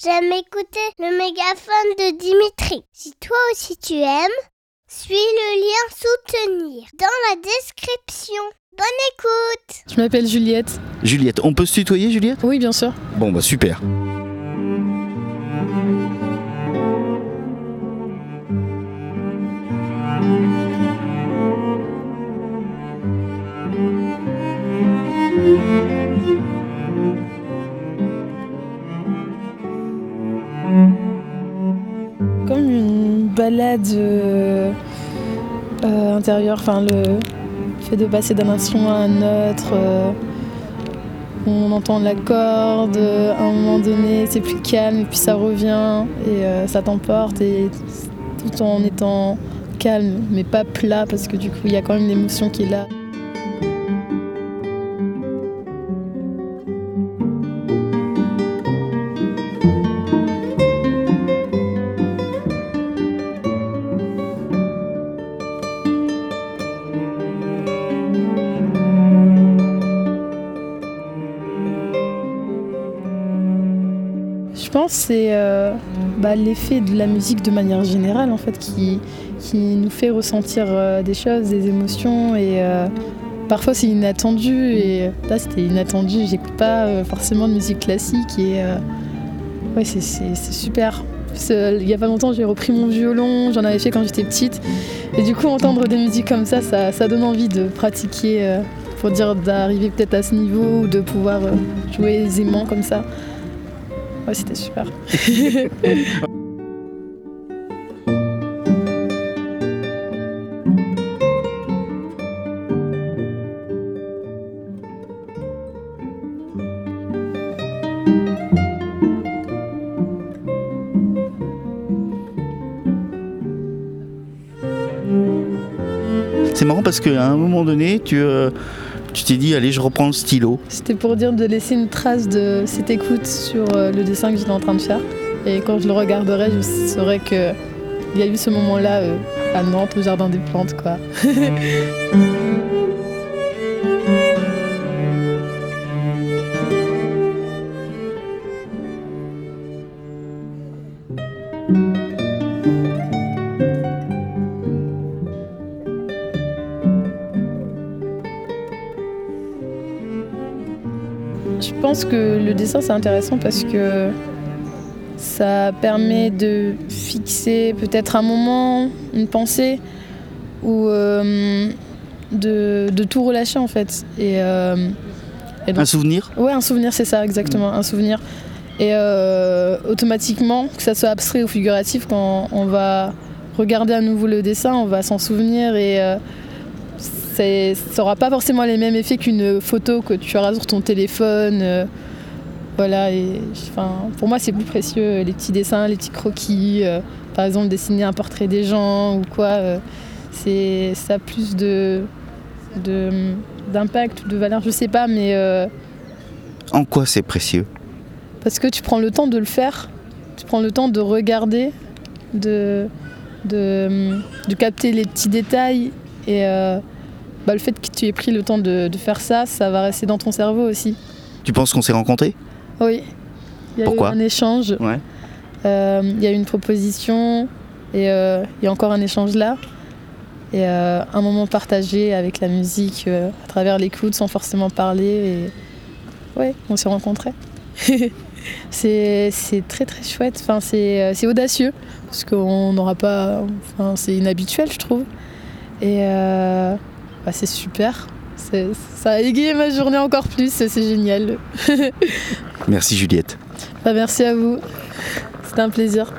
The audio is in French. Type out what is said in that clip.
j'aime écouter le mégaphone de Dimitri. Si toi aussi tu aimes, suis le lien soutenir dans la description. Bonne écoute Je m'appelle Juliette. Juliette, on peut se tutoyer Juliette? Oui, bien sûr. Bon bah super. Balade euh, euh, intérieure, enfin le fait de passer d'un instrument à un autre. euh, on entend la corde, à un moment donné c'est plus calme puis ça revient et ça t'emporte et tout en étant calme mais pas plat parce que du coup il y a quand même l'émotion qui est là. Je pense que c'est euh, bah, l'effet de la musique de manière générale en fait qui, qui nous fait ressentir euh, des choses, des émotions et euh, parfois c'est inattendu et là c'était inattendu. J'écoute pas forcément de musique classique et ouais c'est, super. Il y a pas longtemps j'ai repris mon violon, j'en avais fait quand j'étais petite et du coup entendre des musiques comme ça, ça, ça donne envie de pratiquer pour dire d'arriver peut-être à ce niveau ou de pouvoir jouer aisément comme ça. C'était super. C'est marrant parce qu'à un moment donné, tu euh, tu t'es dit allez je reprends le stylo. C'était pour dire de laisser une trace de cette écoute sur euh, le dessin que j'étais en train de faire. Et quand je le regarderai, je saurai que il y a eu ce moment-là euh, à Nantes, au Jardin des Plantes, quoi. Je pense que le dessin c'est intéressant parce que ça permet de fixer peut-être un moment, une pensée ou euh, de, de tout relâcher en fait. Et, euh, et donc- Un souvenir? Ouais, un souvenir, c'est ça, exactement, un souvenir. Et euh, automatiquement, que ça soit abstrait ou figuratif, quand on va regarder à nouveau le dessin, on va s'en souvenir et ça n'aura pas forcément les mêmes effets qu'une photo que tu auras sur ton téléphone. euh, voilà, et enfin, pour moi, c'est plus précieux, les petits dessins, les petits croquis. euh, par exemple, dessiner un portrait des gens ou quoi. euh, c'est ça a plus de de- d'impact ou de valeur, je sais pas, mais euh, En quoi c'est précieux? Parce que tu prends le temps de le faire, tu prends le temps de regarder, de, de, de capter les petits détails. Et euh, bah, le fait que tu aies pris le temps de, de faire ça, ça va rester dans ton cerveau aussi. Tu penses qu'on s'est rencontrés? Oui. Il y a Pourquoi? eu un échange, Ouais. euh, il y a eu une proposition, et euh, il y a encore un échange là. Et euh, un moment partagé avec la musique, à travers l'écoute, sans forcément parler. Et ouais, on s'est rencontrés. c'est c'est très très chouette. Enfin, c'est c'est audacieux parce qu'on n'aura pas. Enfin, c'est inhabituel, je trouve. Et bah, c'est super. Ça a égayé ma journée encore plus. C'est génial. Merci Juliette. Bah, merci à vous. C'était un plaisir.